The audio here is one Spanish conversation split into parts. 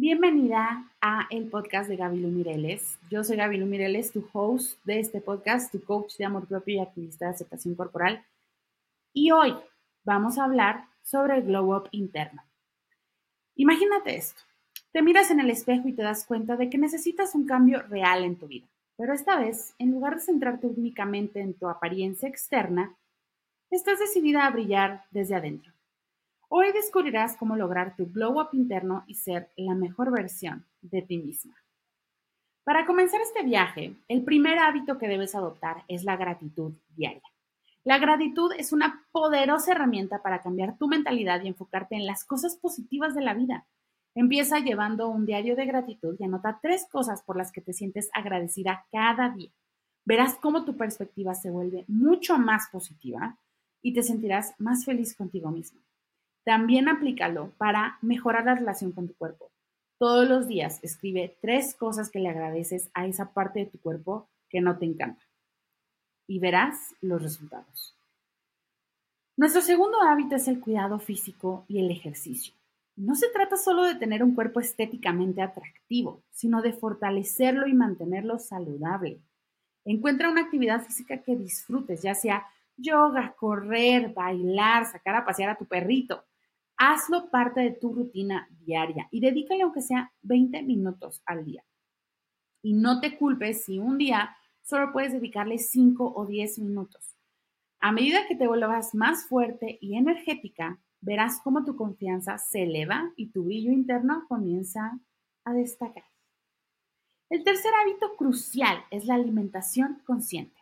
Bienvenida a el podcast de Gaby Mireles. Yo soy Gaby Mireles, tu host de este podcast, tu coach de amor propio y activista de aceptación corporal. Y hoy vamos a hablar sobre el glow up interno. Imagínate esto. Te miras en el espejo y te das cuenta de que necesitas un cambio real en tu vida. Pero esta vez, en lugar de centrarte únicamente en tu apariencia externa, estás decidida a brillar desde adentro. Hoy descubrirás cómo lograr tu glow up interno y ser la mejor versión de ti misma. Para comenzar este viaje, el primer hábito que debes adoptar es la gratitud diaria. La gratitud es una poderosa herramienta para cambiar tu mentalidad y enfocarte en las cosas positivas de la vida. Empieza llevando un diario de gratitud y anota tres cosas por las que te sientes agradecida cada día. Verás cómo tu perspectiva se vuelve mucho más positiva y te sentirás más feliz contigo mismo. También aplícalo para mejorar la relación con tu cuerpo. Todos los días escribe tres cosas que le agradeces a esa parte de tu cuerpo que no te encanta y verás los resultados. Nuestro segundo hábito es el cuidado físico y el ejercicio. No se trata solo de tener un cuerpo estéticamente atractivo, sino de fortalecerlo y mantenerlo saludable. Encuentra una actividad física que disfrutes, ya sea yoga, correr, bailar, sacar a pasear a tu perrito. Hazlo parte de tu rutina diaria y dedícale aunque sea 20 minutos al día. Y no te culpes si un día solo puedes dedicarle 5 o 10 minutos. A medida que te vuelvas más fuerte y energética, verás cómo tu confianza se eleva y tu brillo interno comienza a destacar. El tercer hábito crucial es la alimentación consciente.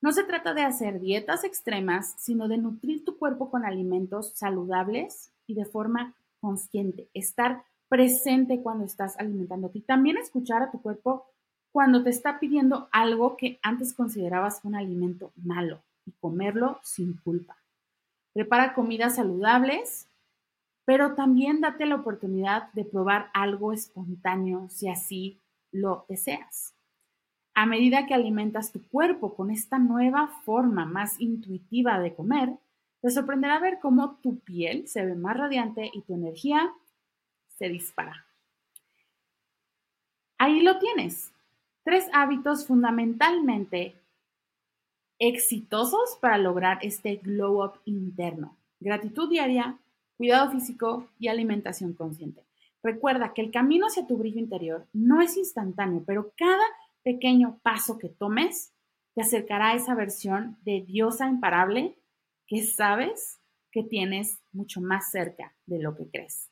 No se trata de hacer dietas extremas, sino de nutrir tu cuerpo con alimentos saludables y de forma consciente, estar presente cuando estás alimentándote y también escuchar a tu cuerpo cuando te está pidiendo algo que antes considerabas un alimento malo y comerlo sin culpa. Prepara comidas saludables, pero también date la oportunidad de probar algo espontáneo si así lo deseas. A medida que alimentas tu cuerpo con esta nueva forma más intuitiva de comer, te sorprenderá ver cómo tu piel se ve más radiante y tu energía se dispara. Ahí lo tienes. Tres hábitos fundamentalmente exitosos para lograr este glow up interno. Gratitud diaria, cuidado físico y alimentación consciente. Recuerda que el camino hacia tu brillo interior no es instantáneo, pero cada pequeño paso que tomes te acercará a esa versión de diosa imparable que sabes que tienes mucho más cerca de lo que crees.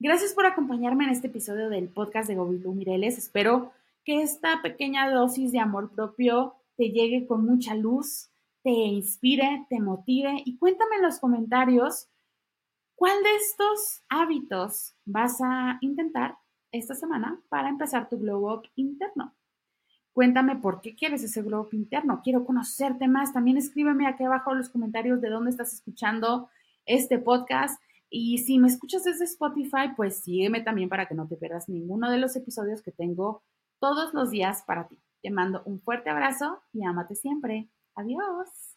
Gracias por acompañarme en este episodio del podcast de Gobilu Mireles. Espero que esta pequeña dosis de amor propio te llegue con mucha luz, te inspire, te motive y cuéntame en los comentarios cuál de estos hábitos vas a intentar esta semana para empezar tu glow up interno. Cuéntame por qué quieres ese globo interno. Quiero conocerte más. También escríbeme aquí abajo en los comentarios de dónde estás escuchando este podcast. Y si me escuchas desde Spotify, pues sígueme también para que no te pierdas ninguno de los episodios que tengo todos los días para ti. Te mando un fuerte abrazo y ámate siempre. Adiós.